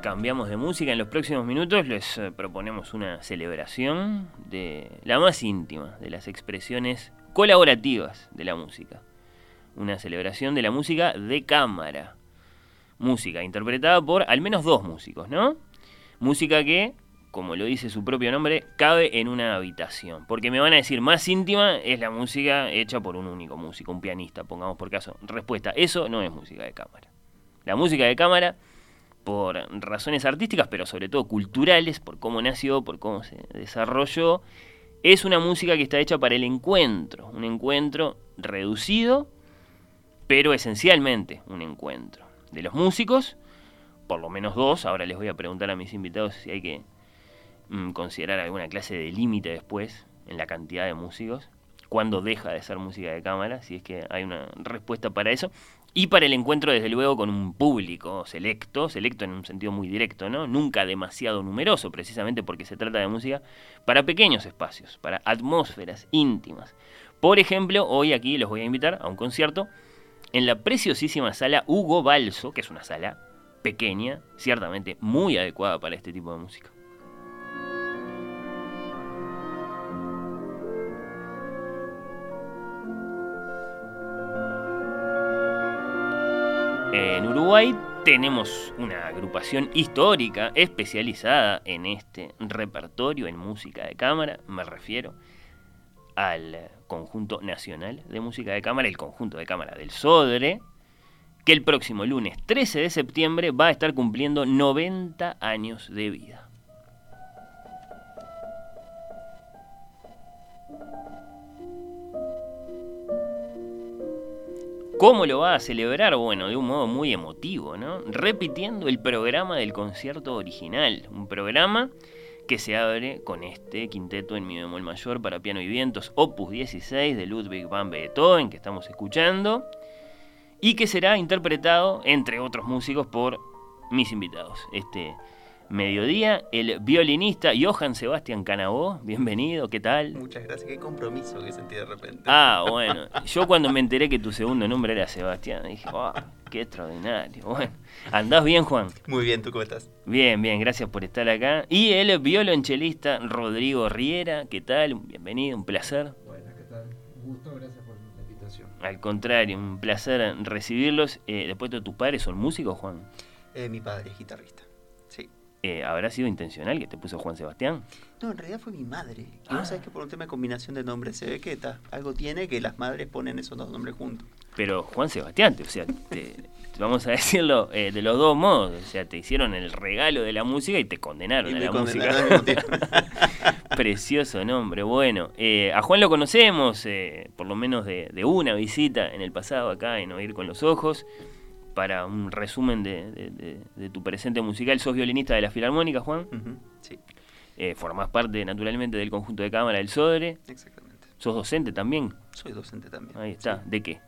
Cambiamos de música. En los próximos minutos les eh, proponemos una celebración de la más íntima de las expresiones colaborativas de la música. Una celebración de la música de cámara. Música interpretada por al menos dos músicos, ¿no? Música que, como lo dice su propio nombre, cabe en una habitación. Porque me van a decir, más íntima es la música hecha por un único músico, un pianista, pongamos por caso. Respuesta, eso no es música de cámara. La música de cámara por razones artísticas, pero sobre todo culturales, por cómo nació, por cómo se desarrolló, es una música que está hecha para el encuentro, un encuentro reducido, pero esencialmente un encuentro de los músicos, por lo menos dos, ahora les voy a preguntar a mis invitados si hay que mm, considerar alguna clase de límite después en la cantidad de músicos, cuándo deja de ser música de cámara, si es que hay una respuesta para eso, y para el encuentro, desde luego, con un público selecto, selecto en un sentido muy directo, ¿no? Nunca demasiado numeroso, precisamente porque se trata de música para pequeños espacios, para atmósferas íntimas. Por ejemplo, hoy aquí los voy a invitar a un concierto en la preciosísima sala Hugo Balso, que es una sala pequeña, ciertamente muy adecuada para este tipo de música. En Uruguay tenemos una agrupación histórica especializada en este repertorio en música de cámara, me refiero al Conjunto Nacional de Música de Cámara, el Conjunto de Cámara del Sodre, que el próximo lunes 13 de septiembre va a estar cumpliendo 90 años de vida. ¿Cómo lo va a celebrar? Bueno, de un modo muy emotivo, ¿no? Repitiendo el programa del concierto original, un programa que se abre con este quinteto en mi bemol mayor para piano y vientos, opus 16 de Ludwig van Beethoven, que estamos escuchando, y que será interpretado, entre otros músicos, por mis invitados. Este mediodía, el violinista Johann Sebastian Canabó, bienvenido, ¿qué tal? Muchas gracias, qué compromiso que sentí de repente. Ah, bueno, yo cuando me enteré que tu segundo nombre era Sebastián, dije, wow, qué extraordinario. Bueno, ¿andás bien, Juan? Muy bien, ¿tú cómo estás? Bien, bien, gracias por estar acá. Y el violonchelista Rodrigo Riera, ¿qué tal? Bienvenido, un placer. Bueno, ¿qué tal? Un gusto, gracias por la invitación. Al contrario, un placer recibirlos. Eh, después de tus padres son músicos, Juan. Eh, mi padre es guitarrista. Eh, ¿Habrá sido intencional que te puso Juan Sebastián? No, en realidad fue mi madre. Y Ah. vos sabés que por un tema de combinación de nombres se ve que ta, algo tiene que las madres ponen esos dos nombres juntos. Pero Juan Sebastián, te- o sea, te- vamos a decirlo eh, de los dos modos. O sea, te hicieron el regalo de la música y te condenaron Y a la condenaron música. Precioso nombre. Bueno, eh, a Juan lo conocemos, eh, por lo menos de, de una visita en el pasado acá en Oír con los Ojos. Para un resumen de, de- de- de tu presente musical, sos violinista de la Filarmónica, Juan. Ujú, Sí, Eh, formás parte, naturalmente, del conjunto de cámara del Sodre. exactamente. Sos docente también. Soy docente también. Ahí está. sí. ¿De qué?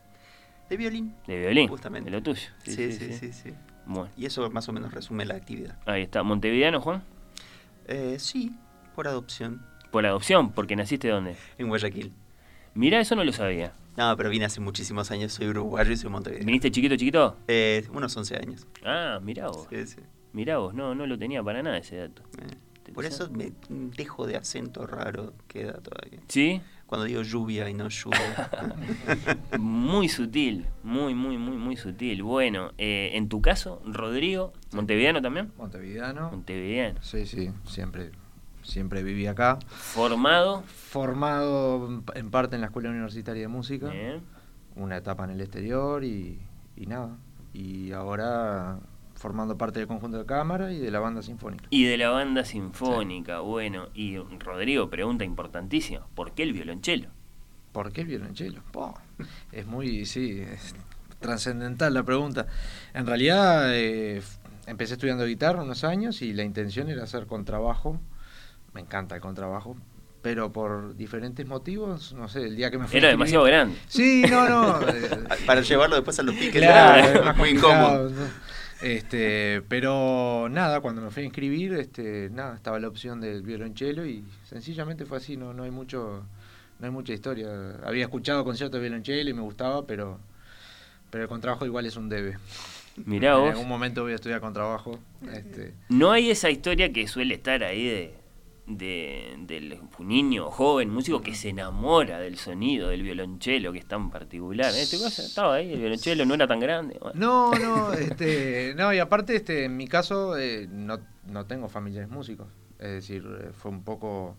De violín. De violín. Justamente. De lo tuyo. Sí sí sí, sí, Bueno, Y eso más o menos resume la actividad. ahí está. ¿Montevideano, Juan? Eh, sí, por adopción. Por adopción, porque naciste dónde. En Guayaquil. Mirá, eso no lo sabía. No, pero vine hace muchísimos años. Soy uruguayo y soy montevideo. ¿Viniste chiquito, chiquito? Eh, unos 11 años. Ah, mirá vos. Sí, sí. Mirá vos, no, no lo tenía para nada ese dato. Eh, Por eso me dejo de acento raro queda todavía. ¿Sí? Cuando digo lluvia y no lluvia. Muy sutil, muy, muy, muy, muy sutil. Bueno, eh, en tu caso, Rodrigo, ¿montevideano también? Montevideano. Montevideano. Sí, sí, siempre siempre viví acá. Formado. Formado en parte en la Escuela Universitaria de Música, Bien. una etapa en el exterior y, y nada. Y ahora formando parte del conjunto de cámara y de la banda sinfónica. Y de la banda sinfónica, bueno. Y Rodrigo, pregunta importantísima. ¿Por qué el violonchelo? ¿Por qué el violonchelo? Po, es muy, sí, es trascendental la pregunta. En realidad eh, empecé estudiando guitarra unos años y la intención era hacer contrabajo. Me encanta el contrabajo, pero por diferentes motivos, no sé, el día que me fui a Era demasiado grande. Sí, no, no. eh, Para llevarlo después a los piques Claro, era es más muy incómodo. ¿no? Este, pero nada, cuando me fui a inscribir, este, nada, estaba la opción del violonchelo y sencillamente fue así, no, no hay mucho, no hay mucha historia. Había escuchado conciertos de violonchelo y me gustaba, pero, pero el contrabajo igual es un debe. Mirá En vos. algún momento voy a estudiar contrabajo. Este, No hay esa historia que suele estar ahí de, de- del niño joven músico que se enamora del sonido del violonchelo que es tan particular. Caso estaba ahí, el violonchelo no era tan grande. No, no, este, no, y aparte, este, en mi caso, eh, no, no tengo familiares músicos. Es decir, eh, fue un poco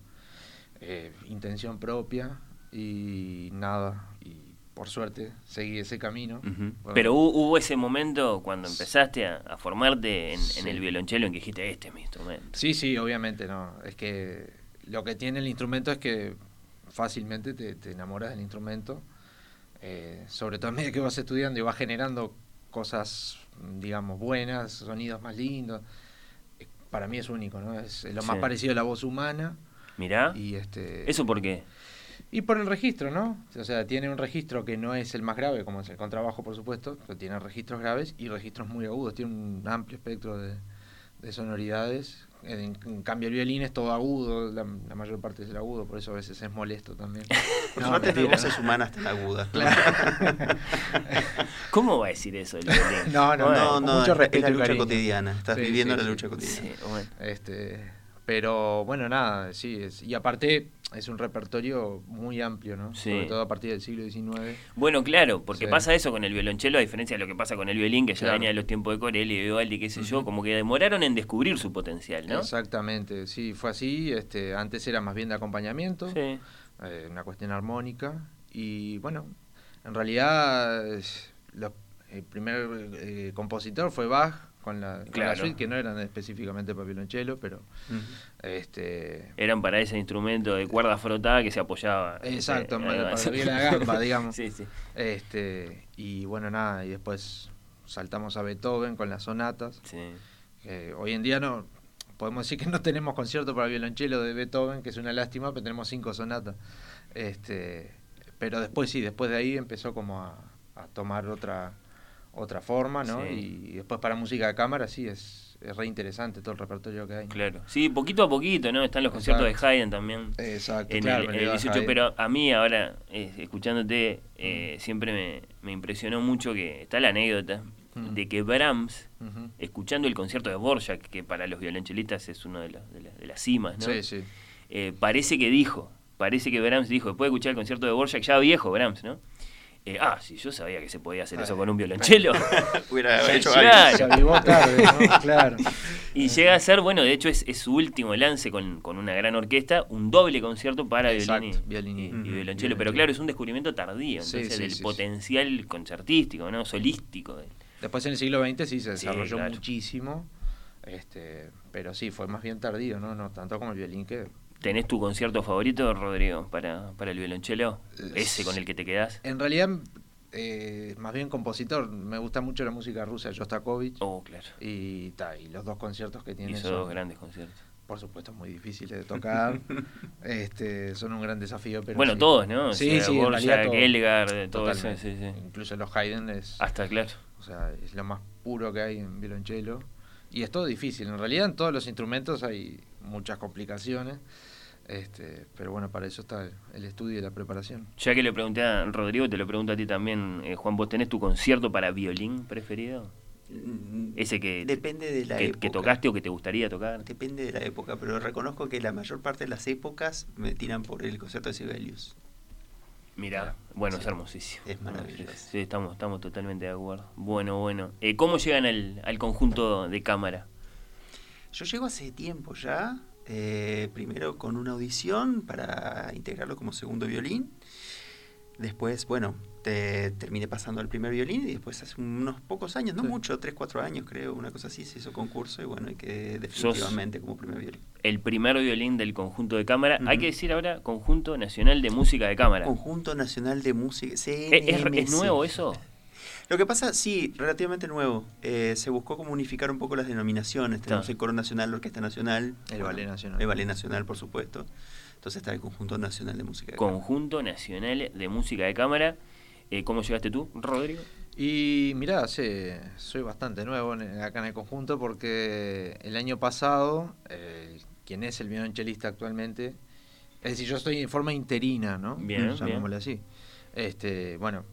eh, intención propia y nada. Por suerte seguí ese camino. Bueno, Pero hu- hubo ese momento cuando empezaste a, a formarte en, en el violonchelo en que dijiste, este es mi instrumento. Sí, sí, obviamente, no. Es que lo que tiene el instrumento es que fácilmente te, te enamoras del instrumento. eh, sobre todo a medida que vas estudiando y vas generando cosas, digamos, buenas, sonidos más lindos. Eh, Para mí es único, ¿no? Es lo más parecido a la voz humana. Mirá, Y este ¿eso por qué? Y por el registro, ¿no? O sea, tiene un registro que no es el más grave, como es el contrabajo, por supuesto, pero tiene registros graves y registros muy agudos. Tiene un amplio espectro de, de sonoridades. En, en cambio, el violín es todo agudo, la, la mayor parte es el agudo, por eso a veces es molesto también. Por No, suerte no voces humanas tan agudas. ¿no? ¿Cómo va a decir eso el violín? No, no, Bueno, No, no, mucho es- respeto es la lucha cariño. cotidiana. Estás Sí, viviendo sí, la sí. lucha cotidiana. sí, bueno. Este, pero bueno, nada, sí, es, y aparte es un repertorio muy amplio, ¿no? Sí. Sobre todo a partir del siglo XIX. Bueno, claro, porque Sí. pasa eso con el violonchelo, a diferencia de lo que pasa con el violín, que ya Claro. venía de los tiempos de Corelli, de Vivaldi, qué sé yo, como que demoraron en descubrir su potencial, ¿no? Exactamente, sí, fue así. Este, antes era más bien de acompañamiento. Sí. eh, una cuestión armónica y bueno en realidad el primer eh, compositor fue Bach con la, con la Claro. suite que no eran específicamente para violonchelo pero este Eran para ese instrumento de cuerda frotada que se apoyaba. exacto este, para, para la gamba digamos Sí, sí. este y bueno nada y después saltamos a Beethoven con las sonatas sí. que hoy en día no podemos decir que no tenemos concierto para violonchelo de Beethoven, que es una lástima, pero tenemos cinco sonatas. Este, pero después sí, después de ahí empezó como a, a tomar otra otra forma, ¿no? Sí. Y, después para música de cámara sí es, es re interesante todo el repertorio que hay. Claro. Sí, poquito a poquito, ¿no? Están los conciertos de Haydn también. Exacto, En claro. el, me en el quedaba 18, Haydn. pero a mí ahora, eh, escuchándote, eh, siempre me, me impresionó mucho que está la anécdota Mm. de que Brahms, escuchando el concierto de Borjak, que para los violonchelistas es uno de, los- de las cimas, ¿no? Sí, sí. Eh, parece que dijo, parece que Brahms dijo, después de escuchar el concierto de Borjak, ya viejo Brahms, ¿no? Eh, ah, si yo sabía que se podía hacer eso Ah, con un violonchelo. Hubiera hecho Claro. algo. Se avivó tarde, ¿no? Claro. y llega a ser, bueno, de hecho es, es su último lance con, con una gran orquesta, un doble concierto para Exacto, violín y, violonchelo. violonchelo. Pero claro, es un descubrimiento tardío, entonces, sí, del sí, sí. potencial concertístico, ¿no? Solístico. Después en el siglo XX sí se Sí, desarrolló claro. muchísimo. Este, pero sí, fue más bien tardío, ¿no? No tanto como el violín que ¿Tenés tu concierto favorito, Rodrigo, para, para el violonchelo? Eh, ¿Ese con el que te quedás? En realidad, eh, más bien compositor. Me gusta mucho la música rusa de Shostakovich. Oh, claro. Y, ta, y los dos conciertos que tiene Hizo son, dos grandes conciertos. por supuesto, muy difíciles de tocar. este, son un gran desafío. Pero bueno, sí. todos, ¿no? O Sí, sea, sí, todo. Elgar, todo eso, sí, sí. Incluso los Haydn es, Hasta, claro. o sea, es lo más puro que hay en violonchelo. Y es todo difícil. En realidad, en todos los instrumentos hay muchas complicaciones. Este, pero bueno, para eso está el, estudio y la preparación. Ya que le pregunté a Rodrigo, te lo pregunto a ti también, eh, Juan, ¿vos tenés tu concierto para violín preferido? Mm, Ese que, Depende de la que, época. que tocaste o que te gustaría tocar. Depende de la época, pero reconozco que la mayor parte de las épocas me tiran por el concierto de Sibelius. Mira, bueno, es Sí. hermosísimo. Es maravilloso. Sí, estamos, estamos totalmente de acuerdo. Bueno, bueno. Eh, ¿Cómo llegan al, al conjunto de cámara? Yo llego hace tiempo ya. eh, primero con una audición para integrarlo como segundo violín. Después, bueno, te terminé pasando al primer violín y después hace unos pocos años, no Sí. mucho, tres, cuatro años creo, una cosa así, se hizo concurso y bueno, y que definitivamente como primer violín. El primer violín del conjunto de cámara. Hay que decir ahora Conjunto Nacional de Música de Cámara. Conjunto Nacional de Música. ¿Es, es- es nuevo eso? Lo que pasa, sí, relativamente nuevo. Eh, se buscó como unificar un poco las denominaciones. Tenemos Claro. el Coro Nacional, la Orquesta Nacional. El Ballet Nacional. El Ballet Nacional, por supuesto. Entonces está el Conjunto Nacional de Música. de Cámara. Conjunto Nacional de Música de Cámara. Eh, ¿Cómo llegaste tú, Rodrigo? Y mirá, sí, soy bastante nuevo en- acá en el conjunto porque el año pasado, eh, quien es el violonchelista actualmente, es decir, yo estoy en forma interina, ¿no? Bien, Llamémosle así. Este, bueno,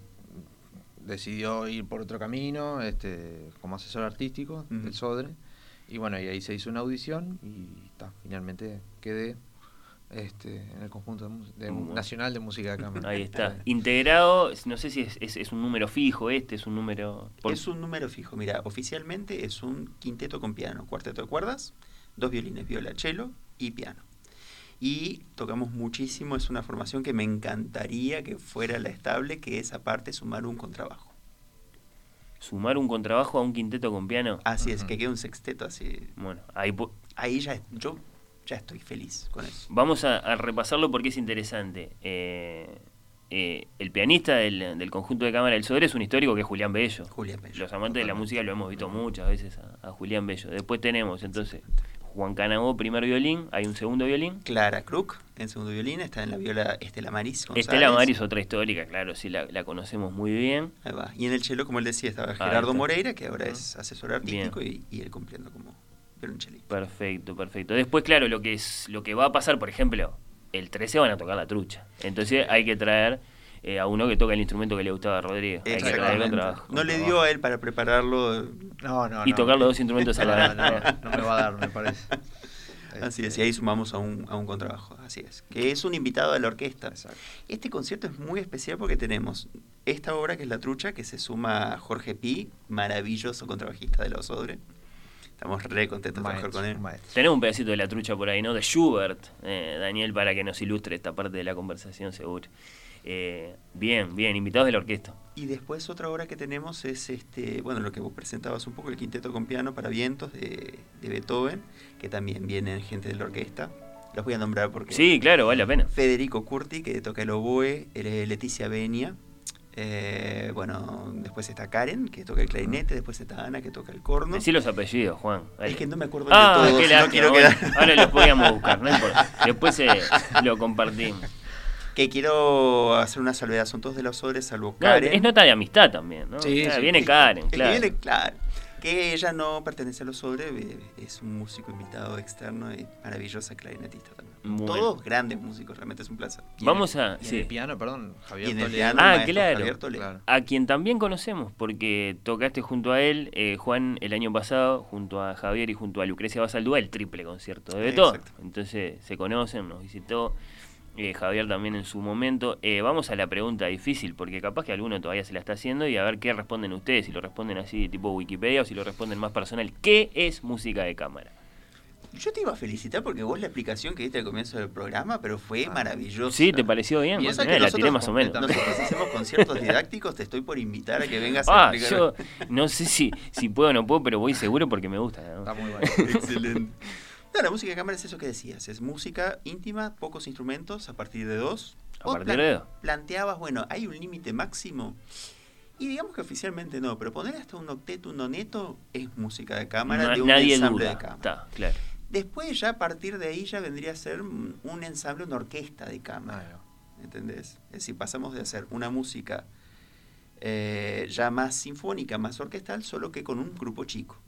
decidió ir por otro camino, este, como asesor artístico del Sodre. Y bueno, y ahí se hizo una audición y ta, finalmente quedé este, en el conjunto de de- Bueno. nacional de música de cámara. Ahí está. Integrado, no sé si es, es- es un número fijo este, es un número... por- Es un número fijo. Mira, oficialmente es un quinteto con piano, cuarteto de cuerdas, dos violines, viola, cello y piano. Y tocamos muchísimo, es una formación que me encantaría que fuera la estable, que es aparte sumar un contrabajo. Sumar un contrabajo a un quinteto con piano. Así es, que quede un sexteto así. Bueno, ahí Ahí ya, yo ya estoy feliz con eso. vamos a, a repasarlo porque es interesante. Eh, eh, el pianista del, del conjunto de cámara del Sodre es un histórico que es Julián Bello. Julián Bello. Los amantes de la música lo hemos visto muchas veces a, a Julián Bello. Después tenemos entonces Juan Canagó, primer violín, hay un segundo violín. Clara Crook, en segundo violín, está en la viola Estela Maris. González. Estela Maris, otra histórica, claro, sí, la, la conocemos muy bien. Ahí va. Y en el cello, como él decía, estaba Gerardo. Moreira, que ahora es asesor artístico, y, y él cumpliendo como violonchelista. Perfecto, perfecto. Después, claro, lo que es lo que va a pasar, por ejemplo, el 13 van a tocar la trucha. Entonces hay que traer eh, a uno que toca el instrumento que le gustaba a Rodrigo. Hay que. No le dio a él para prepararlo. No, no, Y no. tocar los dos instrumentos a la No, vez. no, no me va a dar, me parece. Así es, y ahí sumamos a un, a un contrabajo. Así es. Que es un invitado de la orquesta. Exacto. Este concierto es muy especial porque tenemos esta obra que es La Trucha, que se suma a Jorge Pi, maravilloso contrabajista de los Odre. Estamos re contentos de trabajar con él. maestro. Tenemos un pedacito de la trucha por ahí, ¿no? De Schubert, eh, Daniel, para que nos ilustre esta parte de la conversación, seguro. Eh, bien, bien, invitados de la orquesta. Y después otra obra que tenemos es este, bueno, lo que vos presentabas un poco, el quinteto con piano para vientos de, de Beethoven, que también viene gente de la orquesta. Los voy a nombrar porque Sí, claro, vale la pena. Federico Curti, que toca el oboe, eh, Leticia Benia, eh, bueno, después está Karen, que toca el clarinete, después está Ana, que toca el corno. Decí los apellidos, Juan. dale. Es que no me acuerdo Ah, de todos, no quiero bueno, quedar- Ahora los podíamos buscar, no. Después eh, lo compartimos. Que quiero hacer una salvedad, son todos de los sobres, salvo No, Karen. es nota de amistad también, ¿no? Sí, Ah, sí. Viene Karen, es que claro. viene, claro. Que ella no pertenece a los sobres, eh, es un músico invitado externo y maravillosa clarinetista también. Todos grandes músicos, realmente es un placer. Vamos el- a- y en el piano, perdón, Javier Y en el Toledo. piano, Ah, maestro claro. Javier. Claro. A quien también conocemos, porque tocaste junto a él, eh, Juan, el año pasado, junto a Javier y junto a Lucrecia Basaldúa, el triple concierto de Beethoven. Exacto. Entonces se conocen, nos visitó eh, Javier también en su momento. Eh, vamos a la pregunta difícil, porque capaz que alguno todavía se la está haciendo y a ver qué responden ustedes, si lo responden así tipo Wikipedia o si lo responden más personal. ¿Qué es música de cámara? Yo te iba a felicitar porque vos la explicación que diste al comienzo del programa, pero fue maravillosa. ¿Sí? ¿Te pareció bien? Eh, que la tiré más o menos. Nosotros hacemos conciertos didácticos, te estoy por invitar a que vengas a Ah, explicar. yo no sé si, si puedo o no puedo, pero voy seguro porque me gusta. ¿no? Está muy bueno. Excelente. No, la música de cámara es eso que decías, es música íntima, pocos instrumentos, a partir de dos. A Vos partir de dos. Planteabas, bueno, hay un límite máximo. Y digamos que oficialmente no, pero poner hasta un octeto, un noneto, es música de cámara de un nadie ensamble duda. de cámara. Está, claro. Después ya a partir de ahí ya vendría a ser un ensamble, una orquesta de cámara. ¿Entendés? Es decir, pasamos de hacer una música eh, ya más sinfónica, más orquestal, solo que con un grupo chico.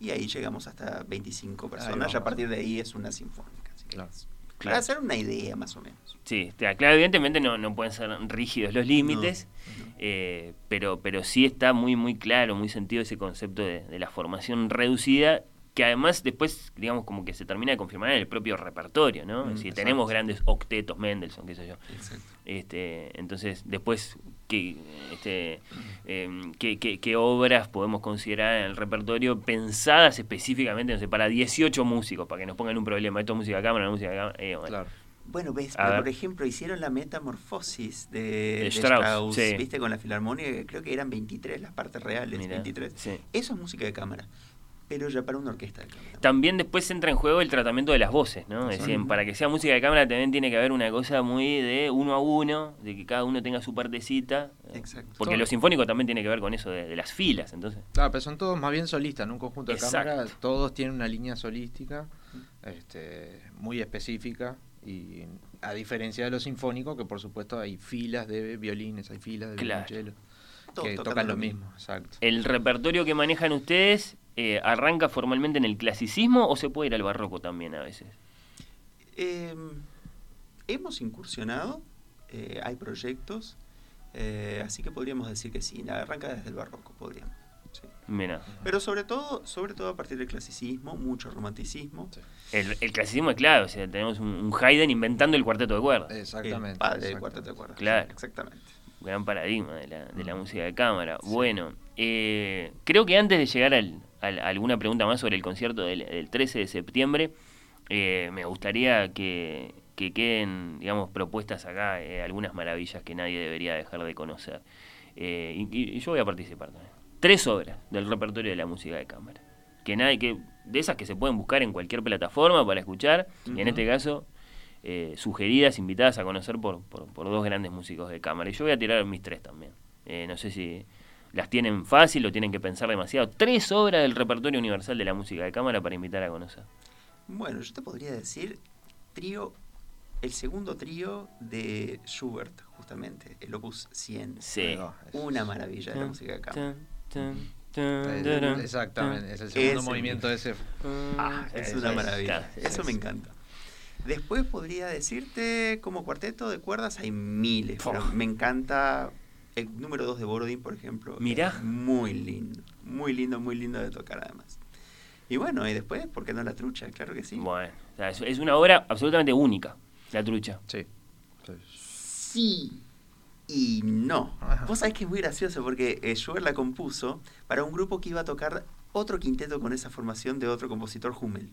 Y ahí llegamos hasta 25 Ahí personas, ya a partir de ahí es una sinfónica. así que- Claro. Para hacer una idea más o menos. Sí, claro, evidentemente no, no pueden ser rígidos los límites, No. eh, pero, pero sí está muy muy claro, muy sentido ese concepto de, de la formación reducida que además después, digamos, como que se termina de confirmar en el propio repertorio, ¿no? Mm, es decir, tenemos grandes octetos, Mendelssohn, qué sé yo. Exacto. Este, entonces, después, ¿qué, este, em, qué, qué- qué obras podemos considerar en el repertorio pensadas específicamente, no sé, para 18 músicos, para que nos pongan un problema? Esto es música de cámara, no música de cámara. Eh, bueno. Claro. Bueno, ves, pero, por ejemplo, hicieron la metamorfosis de, de Strauss, Strauss, sí. viste, con la filarmónica, que creo que eran 23 las partes reales, Mirá, 23. sí. Eso es música de cámara, pero ya para una orquesta de cámara. También después entra en juego el tratamiento de las voces, ¿no? Es decir, para que sea música de cámara también tiene que haber una cosa muy de uno a uno, de que cada uno tenga su partecita. Exacto. Porque Todo. lo sinfónico también tiene que ver con eso de, de las filas, entonces. Claro, pero son todos más bien solistas, en un conjunto de Exacto. cámara, todos tienen una línea solística este, muy específica y a diferencia de los sinfónicos, que por supuesto hay filas de violines, hay filas de Claro. violonchelo, Todos que tocan lo lo mismo. mismo, exacto. ¿El repertorio que manejan ustedes eh, arranca formalmente en el clasicismo o se puede ir al barroco también a veces? Eh, hemos incursionado, eh, hay proyectos, eh, así que podríamos decir que sí, arranca desde el barroco, podríamos. sí. Mira, Pero sobre todo, sobre todo a partir del clasicismo, mucho romanticismo. el, el clasicismo es clave, o sea, tenemos un, un Haydn inventando el cuarteto de cuerdas. Exactamente. El padre del cuarteto de cuerdas. Claro. Exactamente. gran paradigma de la, de la Mm. música de cámara. Bueno, eh, creo que antes de llegar al- alguna pregunta más sobre el concierto del, del 13 de septiembre, eh, me gustaría que, que queden, digamos, propuestas acá eh, algunas maravillas que nadie debería dejar de conocer. Eh, y, yo voy a participar también. Tres obras del repertorio de la música de cámara. Que nadie, que, de esas que se pueden buscar en cualquier plataforma para escuchar, y en este caso eh, sugeridas, invitadas a conocer por, por, por dos grandes músicos de cámara. Y yo voy a tirar mis tres también. No sé si las tienen fácil o tienen que pensar demasiado. Tres obras del repertorio universal de la música de cámara para invitar a conocer. Bueno, yo te podría decir trío, el segundo trío de Schubert, justamente, el Opus 100. Sí. Una maravilla de la música de cámara. Exactamente, es el segundo movimiento de ese. tan. Ah, es una maravilla. Eso me encanta. Después podría decirte, como cuarteto de cuerdas hay miles, pero me encanta el número 2 de Borodin, por ejemplo. Mirá. Es muy lindo, muy lindo, muy lindo de tocar además. Y bueno, y después, ¿por qué no la trucha? Claro que sí. Bueno, o sea, es, es una obra absolutamente única, la trucha. Sí. Sí. Sí y no. Ajá. Vos sabés que es muy gracioso porque eh, Schubert la compuso para un grupo que iba a tocar otro quinteto con esa formación de otro compositor, Hummel.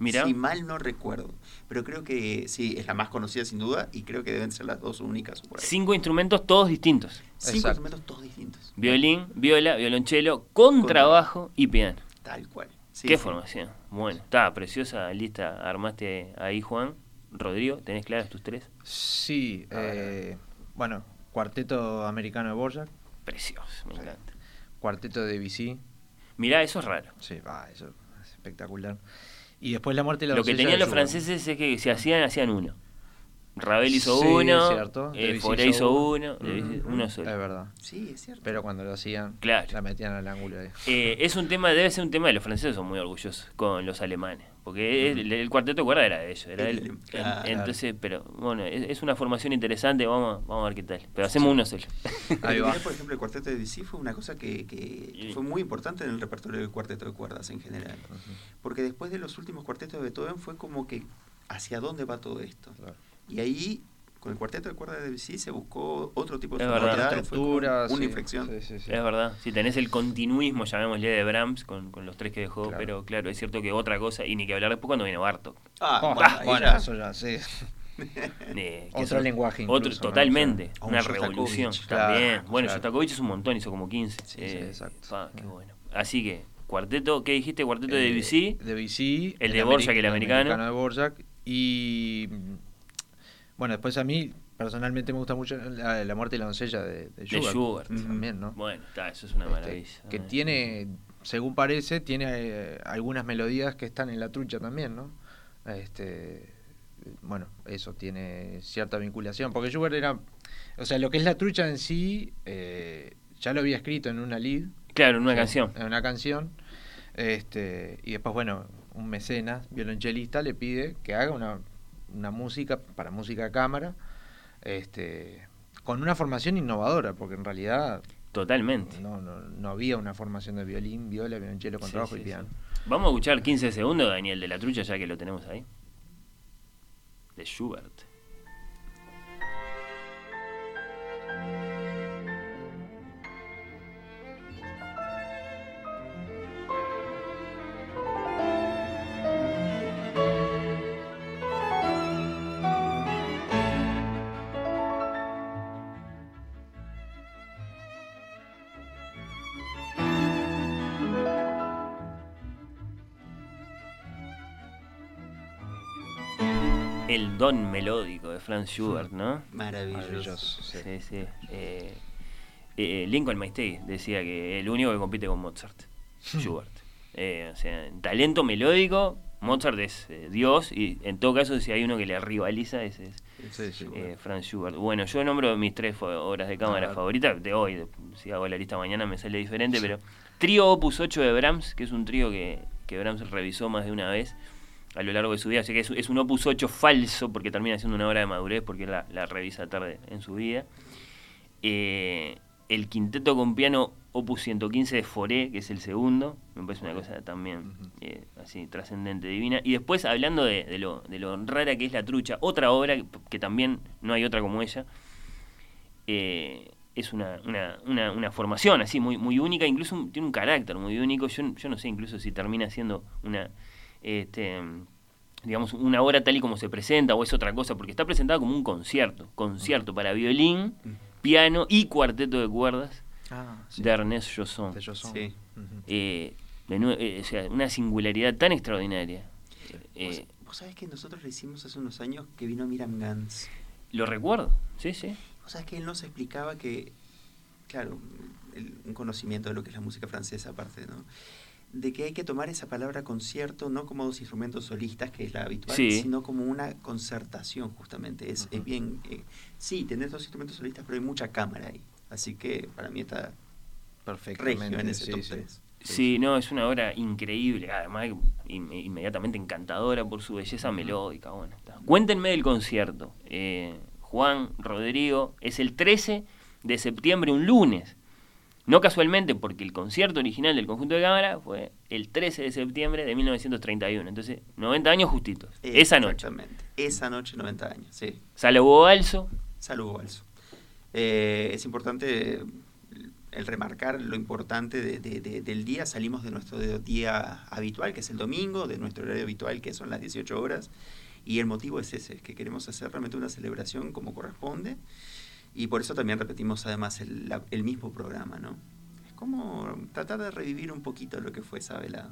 Mira, Si mal no recuerdo. Pero creo que sí, es la más conocida sin duda y creo que deben ser las dos únicas. Por ahí. cinco instrumentos todos distintos. Cinco Exacto. instrumentos todos distintos. Violín, viola, violonchelo, contrabajo y piano. Tal cual. Sí, Qué sí. formación. Bueno, está preciosa lista. Armaste ahí, Juan. Rodrigo, ¿tenés claras tus tres? Sí, eh, bueno, cuarteto americano de Borjak, Precioso, me Sí. encanta. cuarteto de Debussy, Mirá, eso es raro. sí, va, eso es espectacular. Y después la muerte y la Lo que tenían de los franceses es que si hacían, hacían uno. Ravel hizo Sí, uno, cierto. eh, Debussy Fauré hizo hizo uno. uno, solo. Es verdad. Sí, es cierto. Pero cuando lo hacían, Claro. la metían al ángulo ahí. Eh, es un tema, debe ser un tema de los franceses son muy orgullosos con los alemanes, porque el, el cuarteto de cuerda era de ellos, era El entonces, pero bueno, es, es una formación interesante, vamos, vamos a ver qué tal. Pero hacemos uno solo. Ahí va. por ejemplo, el cuarteto de Debussy fue una cosa que, que- que Y- fue muy importante en el repertorio del cuarteto de cuerdas en general. Porque después de los últimos cuartetos de Beethoven fue como que hacia dónde va todo esto. Claro. Y ahí, con el cuarteto de cuerdas de Debussy se buscó otro tipo de Es verdad. estructura, una sí, inflexión. sí, sí, sí. Es verdad, si tenés el continuismo, llamémosle de Brahms, con, con los tres que dejó, Claro. pero claro, es cierto que otra cosa, y ni que hablar después cuando viene Bartok. Ah, Oh, bueno, ahí bueno, ya- eso ya, sí. Eh, Otro son- lenguaje Otro, totalmente, O una revolución Claro, también. Bueno, claro. Shostakovich es un montón, hizo como 15. Sí, sí, Eh, exacto. pa, qué bueno. Así que, cuarteto, ¿qué dijiste? Cuarteto de Eh, Debussy. Debussy, El de Dvorak, el americano. de Dvorak, y bueno, después a mí personalmente me gusta mucho la, La muerte y la doncella de, de De Schubert. Schubert. Ujú. También, ¿no? Bueno, está, eso es una Este, maravilla. que Eh, tiene, según parece, tiene eh, algunas melodías que están en la trucha también, ¿no? Este, bueno, eso tiene cierta vinculación, porque Schubert era, o sea, lo que es la trucha en sí, eh, ya lo había escrito en una lead, Claro, en una canción. En una canción. Este, y después, bueno, un mecenas, violonchelista, le pide que haga una, una música para música cámara, este, con una formación innovadora, porque en realidad Totalmente. No, no, no había una formación de violín, viola, violonchelo, contrabajo sí, y sí. piano. Vamos a escuchar 15 segundos, Daniel de la Trucha, ya que lo tenemos ahí. De Schubert. El don melódico de Franz Schubert, ¿no? Maravilloso. Maravilloso. sí. Sí, sí. Eh, eh, Lincoln Maestey decía que el único que compite con Mozart, Schubert. Eh, o sea, en talento melódico, Mozart es Dios y en todo caso si hay uno que le rivaliza ese es Franz Schubert. Bueno, yo nombro mis tres obras de cámara favoritas de hoy, si hago la lista mañana me sale diferente, pero Trío Opus 8 de Brahms, que es un trío que, que Brahms revisó más de una vez a lo largo de su vida, así que es, es un Opus 8 falso porque termina siendo una obra de madurez porque la, la revisa tarde en su vida. Eh, el quinteto con piano Opus 115 de Foré, que es el segundo, me parece una cosa también eh, así trascendente, divina. Y después, hablando de, de lo, de lo rara que es la trucha, otra obra que, que también no hay otra como ella, eh, es una, una, una, una formación así muy, muy única, incluso un- tiene un carácter muy único. Yo, yo no sé incluso si termina siendo una. Este, digamos, una obra tal y como se presenta o es otra cosa, porque está presentada como un concierto, concierto para violín, piano y cuarteto de cuerdas Ah, sí. de Ernest Josson. De Josson. Sí. Eh, de eh, o sea, una singularidad tan extraordinaria. Eh, ¿Vos, vos sabés que nosotros le hicimos hace unos años que vino Miram Gans? lo recuerdo, sí, sí. Vos sabés que él nos explicaba que, claro, el- un conocimiento de lo que es la música francesa aparte, ¿no? De que hay que tomar esa palabra concierto no como dos instrumentos solistas, que es la habitual, Sí. sino como una concertación justamente. Es, es bien, eh, sí, tenés dos instrumentos solistas, pero hay mucha cámara ahí. Así que para mí está Perfectamente. en ese sí, top sí. 3. Sí, no, es una obra increíble, además in- inmediatamente encantadora por su belleza melódica. Bueno, está. Cuéntenme del concierto. Eh, Juan, Rodrigo, es el 13 de septiembre, un lunes. No casualmente, porque el concierto original del conjunto de cámara fue el 13 de septiembre de 1931. Entonces, 90 años justitos. Esa noche. Exactamente. Esa noche, 90 años, sí. Sala Hugo Balso. Salud, Balso. Eh, es importante el remarcar lo importante de- de- de- del día. Salimos de nuestro día habitual, que es el domingo, de nuestro horario habitual, que son las 18 horas. Y el motivo es ese, que queremos hacer realmente una celebración como corresponde. Y por eso también repetimos además el, la- el mismo programa, ¿no? Es como tratar de revivir un poquito lo que fue esa velada.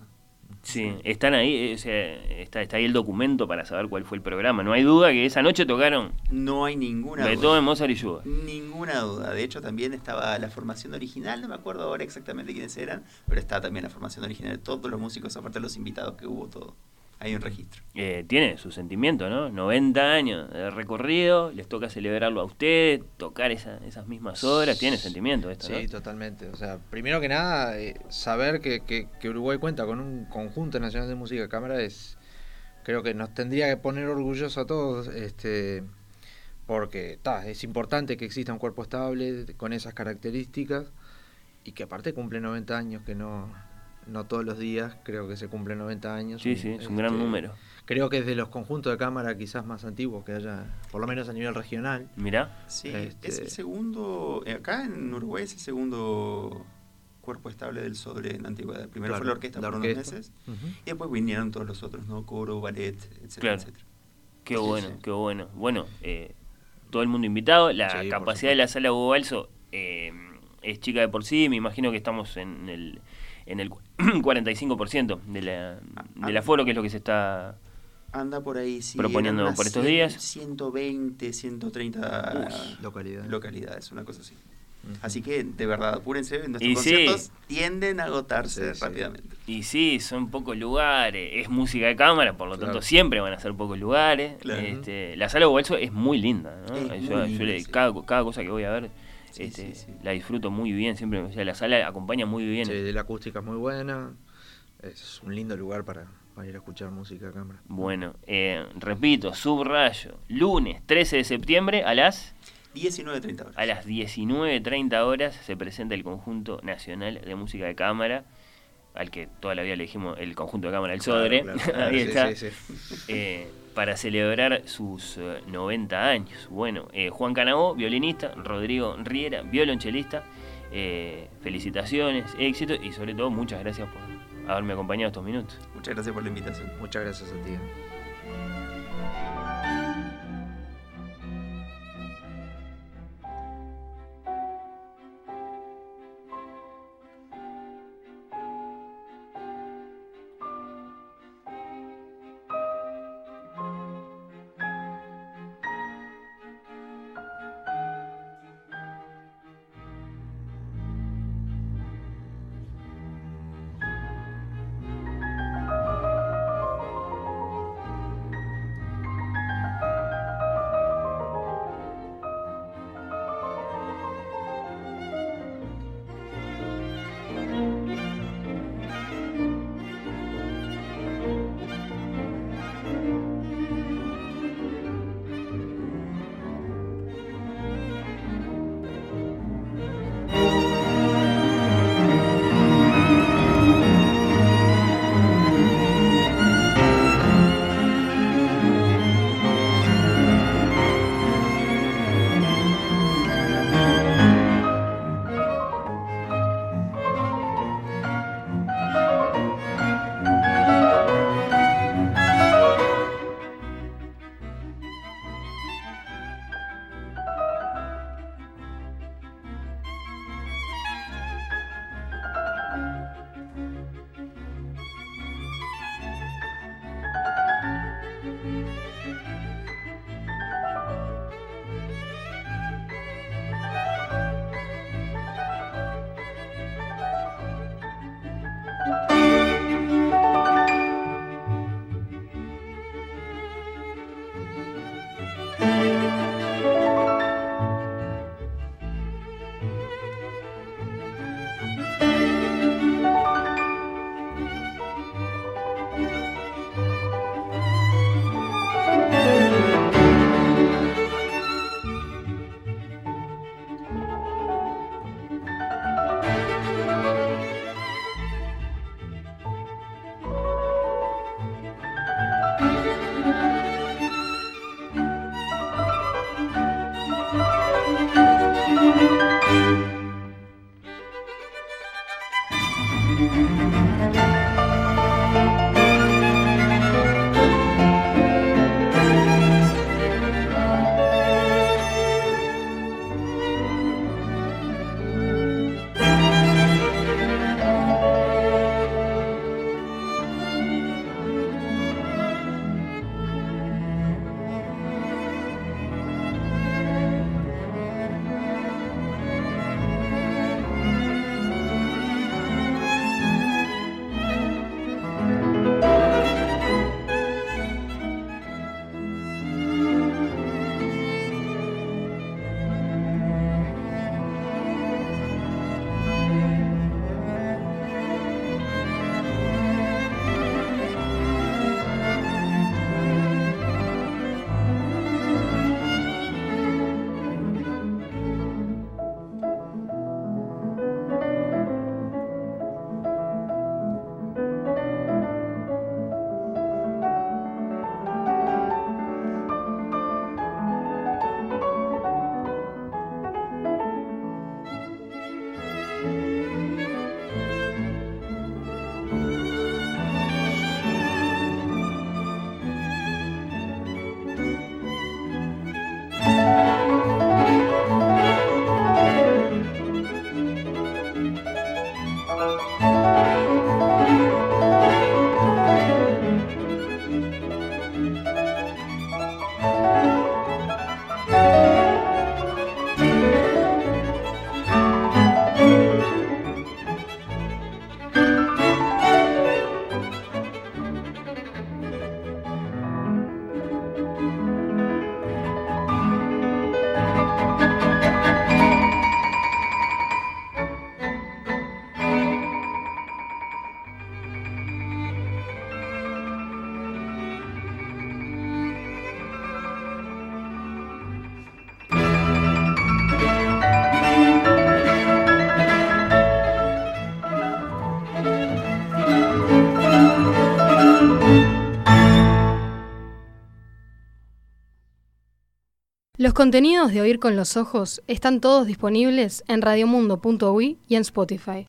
Sí, están ahí, eh, o sea, está, está ahí el documento para saber cuál fue el programa. No hay duda que esa noche tocaron No hay ninguna duda. Beethoven, Mozart y Schubert. Ninguna duda. De hecho, también estaba la formación original, no me acuerdo ahora exactamente quiénes eran, pero está también la formación original de todos los músicos, aparte de los invitados que hubo, todo. Hay un registro. Eh, tiene su sentimiento, ¿no? 90 años de recorrido, les toca celebrarlo a ustedes, tocar esa- esas mismas obras, tiene sentimiento esto, Sí, ¿no? totalmente. O sea, primero que nada, eh, saber que, que- que Uruguay cuenta con un conjunto nacional de música de cámara es, creo que nos tendría que poner orgullosos a todos, este, porque ta, es importante que exista un cuerpo estable con esas características y que aparte cumple 90 años, que no, no todos los días creo que se cumplen 90 años. Sí, sí, es un gran Este, número. Creo que es de los conjuntos de cámara quizás más antiguos que haya, por lo menos a nivel regional. Mirá, Sí, Este- es el segundo, eh, acá en Uruguay es el segundo cuerpo estable del sobre en la antigüedad. Primero Claro, fue la orquesta la por unos meses y después vinieron todos los otros, ¿no? Coro, ballet, etcétera, Claro. etcétera. qué Sí, bueno, sí. qué bueno. Bueno, eh, todo el mundo invitado, la Sí, capacidad de la sala Hugo Balso eh, es chica de por sí, me imagino que estamos en el, en el cu- 45% de la, Ah, del aforo, que es lo que se está... Anda por ahí, sí. Proponiendo por estos 100, días. 120, 130 Uy, localidades. localidades, una cosa así. Así que, de verdad, apúrense, nuestros Y sí. conciertos tienden a agotarse Sí, sí. rápidamente. Y sí, son pocos lugares, es música de cámara, por lo Claro. tanto siempre van a ser pocos lugares. Claro. Este, la sala Hugo Balso es muy linda, ¿no? Es yo, muy yo linda, le- sí. cada, cada cosa que voy a ver Sí, este, sí, sí. la disfruto muy bien, siempre, o sea, la sala acompaña muy bien. Sí, la acústica es muy buena. Es un lindo lugar para, para ir a escuchar música a cámara. Bueno, eh, repito, subrayo, lunes 13 de septiembre a las 19.30 horas. A las 19.30 horas se presenta el Conjunto Nacional de Música de Cámara, al que toda la vida le dijimos el Conjunto de Cámara El Claro, Sodre. claro, claro, Ahí sí, está. sí, sí. Eh, para celebrar sus eh, 90 años. Bueno, eh, Juan Canabó, violinista, Rodrigo Riera, violonchelista. eh, felicitaciones, éxito y sobre todo muchas gracias por haberme acompañado estos minutos. Muchas gracias por la invitación. Muchas gracias a ti. Contenidos de Oír con los Ojos están todos disponibles en radiomundo.uy y en Spotify.